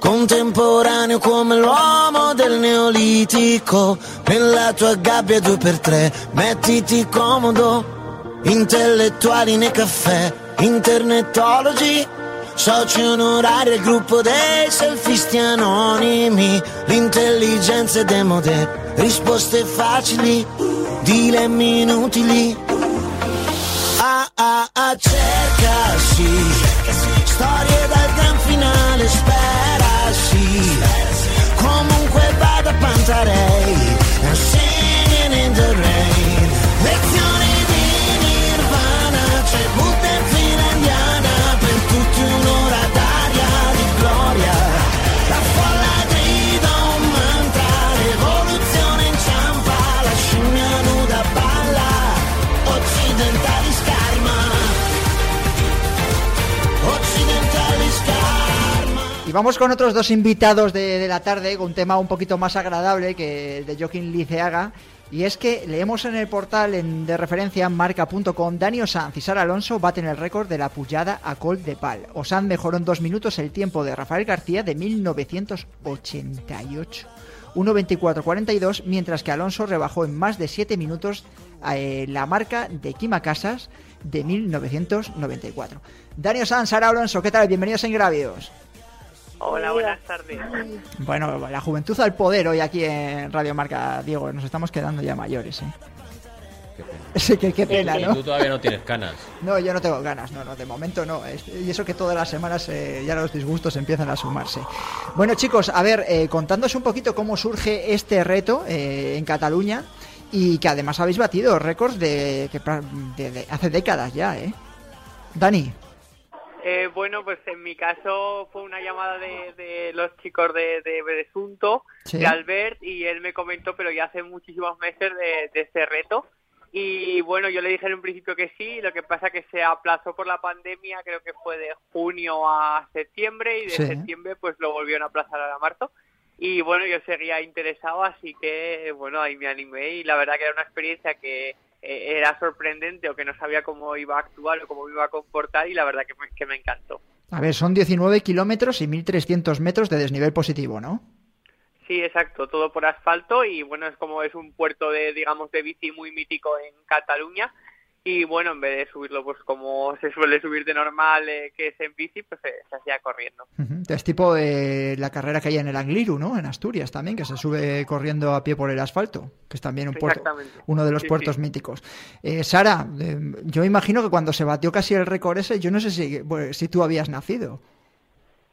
contemporaneo come l'uomo del neolitico. Nella tua gabbia due per tre, mettiti comodo, intellettuali nei caffè, internetologi, soci onorari al gruppo dei selfisti anonimi, l'intelligenza è demode, risposte facili, dilemmi inutili. Ah ah ah cerca sì. Storie dal Y vamos con otros dos invitados de, la tarde, con un tema un poquito más agradable que el de Joaquín Liceaga. Y es que leemos en el portal de referencia marca.com, Dani Osanz y Sara Alonso baten el récord de la pujada a Col de Pal. Osanz mejoró en dos minutos el tiempo de Rafael García de 1988. 1.24.42, mientras que Alonso rebajó en más de 7 minutos eh, la marca de Kima Casas de 1994. Dani Osanz, Sara Alonso, ¿qué tal? Bienvenidos a Ingrávidos. Hola, buenas tardes. Bueno, la juventud al poder hoy aquí en Radio Marca, Diego, nos estamos quedando ya mayores, ¿eh? Sí, que pena, Y ¿no? tú todavía no tienes canas. No, yo no tengo ganas, no, no, de momento no. Y eso que todas las semanas eh, ya los disgustos empiezan a sumarse. Bueno, chicos, a ver, eh, contándoos un poquito cómo surge este reto eh, en Cataluña y que además habéis batido récords de, que de- de hace décadas ya, ¿eh? Dani. Eh, bueno, pues en mi caso fue una llamada de, de los chicos de, de Besunto, Sí. de Albert, y él me comentó, pero ya hace muchísimos meses de, de este reto. Y bueno, yo le dije en un principio que sí, lo que pasa que se aplazó por la pandemia, creo que fue de junio a septiembre, y de Sí. septiembre pues lo volvieron a aplazar a marzo. Y bueno, yo seguía interesado, así que bueno, ahí me animé y la verdad que era una experiencia que eh, era sorprendente o que no sabía cómo iba a actuar o cómo me iba a comportar y la verdad que me, que me encantó. A ver, son 19 kilómetros y 1.300 metros de desnivel positivo, ¿no? Sí, exacto, todo por asfalto y bueno, es como es un puerto de, digamos, de bici muy mítico en Cataluña y bueno, en vez de subirlo pues como se suele subir de normal, eh, que es en bici, pues eh, se hacía corriendo. Ujú. Es tipo eh, la carrera que hay en el Angliru, ¿no? En Asturias también, que se sube corriendo a pie por el asfalto, que es también un puerto, uno de los Sí, puertos sí. míticos. Eh, Sara, eh, yo imagino que cuando se batió casi el récord ese, yo no sé si, bueno, si tú habías nacido.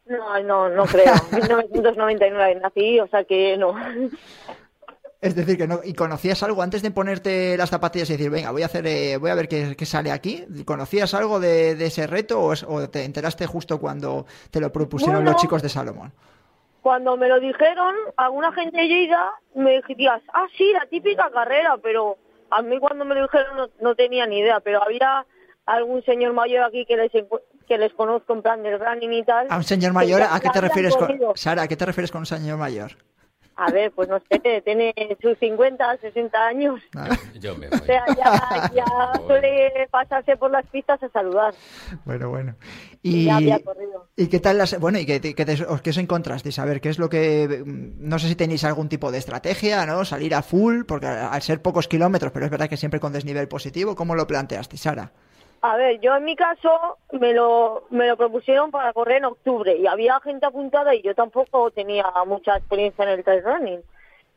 No, no, no creo. En 1999 nací, o sea que no. Es decir, que no. ¿Y conocías algo antes de ponerte las zapatillas y decir, venga, voy a hacer, eh, voy a ver qué, qué sale aquí? ¿Conocías algo de, de ese reto o, es- o te enteraste justo cuando te lo propusieron Bueno. los chicos de Salomón? Cuando me lo dijeron, alguna gente de Lleida me dijías, ah, sí, la típica carrera, pero a mí cuando me lo dijeron no, no tenía ni idea, pero había algún señor mayor aquí que les, que les conozco en plan del running y tal. A un señor mayor, ¿a qué te refieres con. Sara, ¿a qué te refieres con un señor mayor? A ver, pues no sé, tiene sus 50, 60 años. Yo me O sea, ya, ya suele pasarse por las pistas a saludar. Bueno, bueno. Y Y, ya había corrido. ¿y qué tal las... Bueno, ¿y qué, qué, te- os- qué os encontrasteis? A ver, ¿qué es lo que... mm, No sé si tenéis algún tipo de estrategia, ¿no? Salir a full, porque al ser pocos kilómetros, pero es verdad que siempre con desnivel positivo, ¿cómo lo planteasteis, Sara? A ver, yo en mi caso me lo, me lo propusieron para correr en octubre y había gente apuntada y yo tampoco tenía mucha experiencia en el trail running.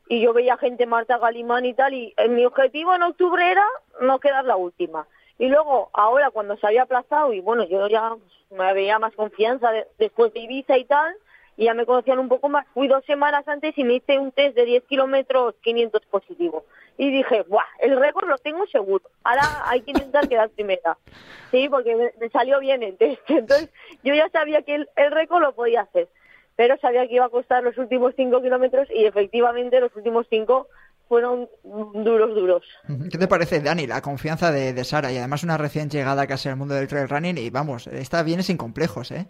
Y yo veía gente, Marta Galimán y tal, y eh, mi objetivo en octubre era no quedar la última. Y luego, ahora cuando se había aplazado, y bueno, yo ya me veía más confianza de- después de Ibiza y tal, y ya me conocían un poco más, fui dos semanas antes y me hice un test de 10 kilómetros 500 positivo. Y dije, ¡buah! El récord lo tengo seguro. Ahora hay que intentar quedar primera. Sí, porque me, salió bien el test. Entonces, yo ya sabía que el, el récord lo podía hacer. Pero sabía que iba a costar los últimos 5 kilómetros y efectivamente los últimos 5 fueron duros, duros. ¿Qué te parece, Dani, la confianza de, de Sara? Y además una recién llegada casi al mundo del trail running y vamos, esta viene sin complejos, ¿eh?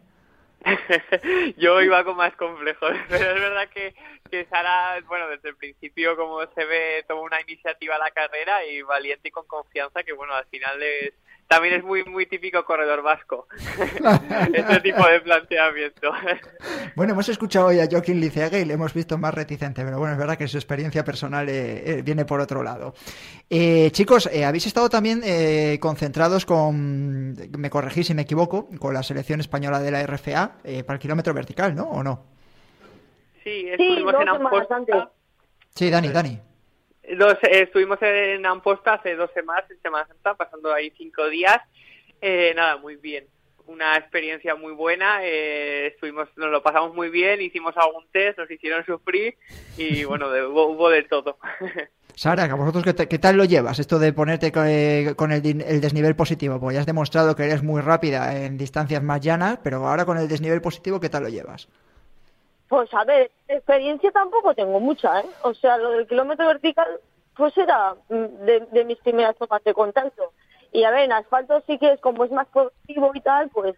Yo iba con más complejos, pero es verdad que, que Sara, bueno, desde el principio, como se ve, tomó una iniciativa a la carrera y valiente y con confianza, que bueno, al final es, también es muy muy típico corredor vasco, ese tipo de planteamiento. Bueno, hemos escuchado hoy a Joaquín Liceaga y le hemos visto más reticente, pero bueno, es verdad que su experiencia personal eh, eh, viene por otro lado. Eh, chicos, eh, habéis estado también eh, concentrados con, me corregís si me equivoco, con la selección española de la RFA eh, para el kilómetro vertical, ¿no? ¿O no? Sí, Sí, estuvimos en Amposta. Sí, Dani, Dani. Dos, eh, estuvimos en Amposta hace dos semanas, en Semana Santa, pasando ahí cinco días, Eh, nada, muy bien. Una experiencia muy buena, eh, estuvimos, nos lo pasamos muy bien, hicimos algún test, nos hicieron sufrir y bueno, de- hubo, hubo de todo. Sara, ¿a vosotros qué, qué tal lo llevas? Esto de ponerte co- eh, con el, el desnivel positivo, porque ya has demostrado que eres muy rápida en distancias más llanas, pero ahora con el desnivel positivo, ¿qué tal lo llevas? Pues a ver, experiencia tampoco tengo mucha, ¿eh? O sea, lo del kilómetro vertical, pues era mm, de, de mis primeras tomas de contacto. Y a ver, en asfalto sí que es como es más progresivo y tal, pues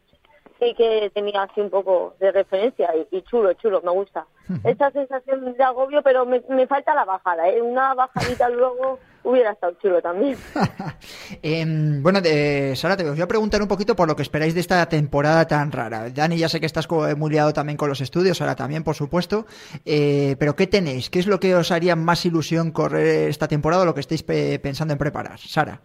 sí que tenía así un poco de referencia y, y chulo, chulo, me gusta. Esa sensación de agobio, pero me, me falta la bajada, ¿eh? Una bajadita luego hubiera estado chulo también. Em, bueno, de, Sara, te voy a preguntar un poquito por lo que esperáis de esta temporada tan rara. Dani, ya sé que estás co- muy liado también con los estudios, Sara también, por supuesto. Eh, pero ¿qué tenéis? ¿Qué es lo que os haría más ilusión correr esta temporada o lo que estáis pe- pensando en preparar? Sara.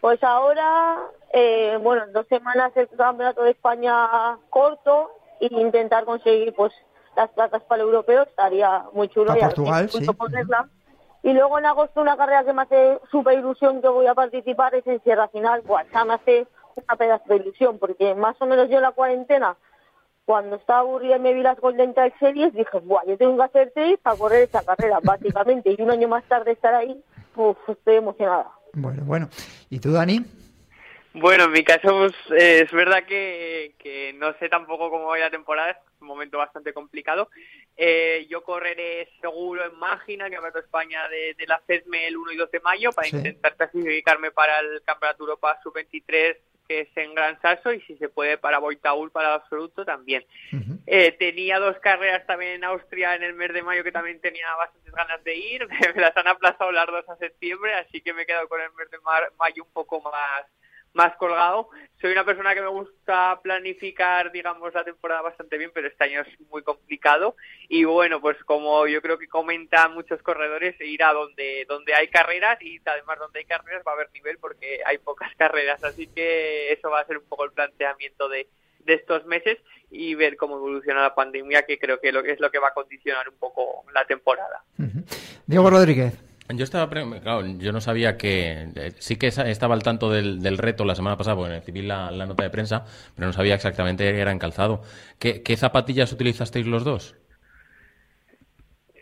Pues ahora, eh, bueno, en dos semanas el campeonato de España corto e intentar conseguir pues las plazas para el europeo estaría muy chulo. Para Portugal, sí. ponerla. Y luego en agosto una carrera que me hace súper ilusión que voy a participar es en Sierra Final. Buah, esa me hace una pedazo de ilusión porque más o menos yo en la cuarentena, cuando estaba aburrida y me vi las Golden Trail Series, dije, Buah, yo tengo que hacer trail para correr esa carrera, básicamente. Y un año más tarde estar ahí, uf, estoy emocionada. Bueno, bueno. ¿Y tú, Dani? Bueno, en mi caso pues, eh, es verdad que, que no sé tampoco cómo va a ir la temporada, es un momento bastante complicado. Eh, yo correré seguro en Mágina, el Campeonato de España de, de la FEDME el 1 y 2 de mayo, para Sí. intentar clasificarme para el Campeonato Europa Sub-23, que es en Gran Sasso, y si se puede para Boitaúl, para el absoluto también. Eh, tenía dos carreras también en Austria en el mes de mayo que también tenía bastantes ganas de ir. Me las han aplazado las dos a septiembre, así que me he quedado con el mes de mayo un poco más más colgado. Soy una persona que me gusta planificar, digamos, la temporada bastante bien, pero este año es muy complicado. Y bueno, pues como yo creo que comentan muchos corredores, ir a donde, donde hay carreras y además donde hay carreras va a haber nivel porque hay pocas carreras. Así que eso va a ser un poco el planteamiento de, de estos meses y ver cómo evoluciona la pandemia, que creo que es lo que va a condicionar un poco la temporada. Diego Rodríguez. Yo estaba, claro, yo no sabía que, eh, sí que estaba al tanto del, del reto la semana pasada, porque recibí la, la nota de prensa, pero no sabía exactamente que era en calzado. ¿Qué, qué zapatillas utilizasteis los dos?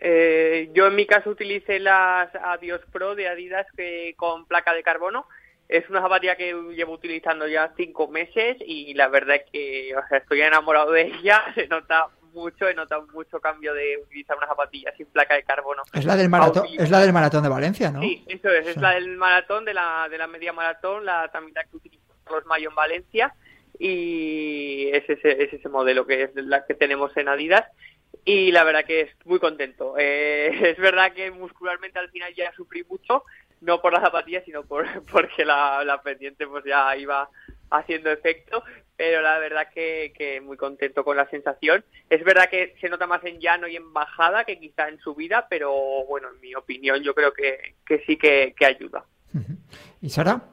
Eh, yo en mi caso utilicé las Adios Pro de Adidas que con placa de carbono. Es una zapatilla que llevo utilizando ya cinco meses y la verdad es que o sea, estoy enamorado de ella. Se nota mucho, he notado mucho cambio de utilizar una zapatilla sin placa de carbono. Es la del maratón, es la del maratón de Valencia, ¿no? Sí, eso es, es la del maratón, de la, de la media maratón, la también la que utilizo los Mayo en Valencia y es ese, es ese modelo que es la que tenemos en Adidas y la verdad que estoy muy contento. Eh, es verdad que muscularmente al final ya sufrí mucho, no por la zapatilla, sino por porque la, la pendiente pues ya iba haciendo efecto, pero la verdad que, que muy contento con la sensación. Es verdad que se nota más en llano y en bajada que quizá en subida, pero bueno, en mi opinión yo creo que, que sí que, que ayuda. ¿Y Sara?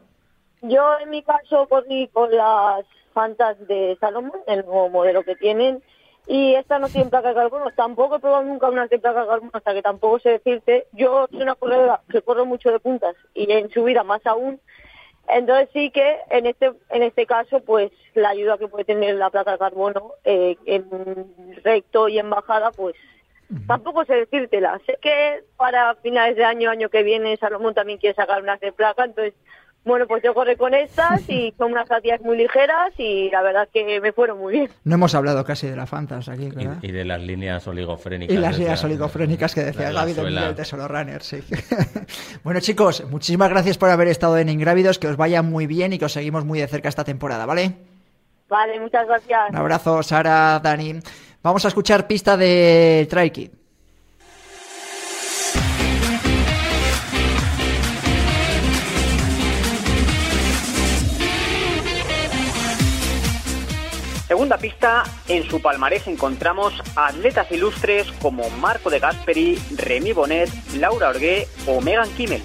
Yo en mi caso corrí con las Fantas de Salomon, el nuevo modelo que tienen, y esta no tiene placa de carbono. Tampoco he probado nunca una de placa de carbono, hasta que tampoco sé decirte. Yo soy una corredora que corro mucho de puntas y en subida más aún. Entonces sí que en este en este caso pues la ayuda que puede tener la placa de carbono eh, en recto y en bajada pues tampoco sé decírtela. Sé que para finales de año, año que viene, Salomón también quiere sacar unas de placa, entonces bueno, pues yo corrí con estas y son unas zapatillas muy ligeras y la verdad que me fueron muy bien. No hemos hablado casi de la Fantas aquí, ¿verdad? Y, y de las líneas oligofrénicas. Y las líneas oligofrénicas que decía Gaby de suela. Miguel Tesoro Runner, sí. bueno, chicos, muchísimas gracias por haber estado en Ingrávidos, que os vaya muy bien y que os seguimos muy de cerca esta temporada, ¿vale? Vale, muchas gracias. Un abrazo, Sara, Dani. Vamos a escuchar pista de Try Segunda pista, en su palmarés encontramos atletas ilustres como Marco de Gasperi, Remy Bonet, Laura Orgué o Megan Kimmel.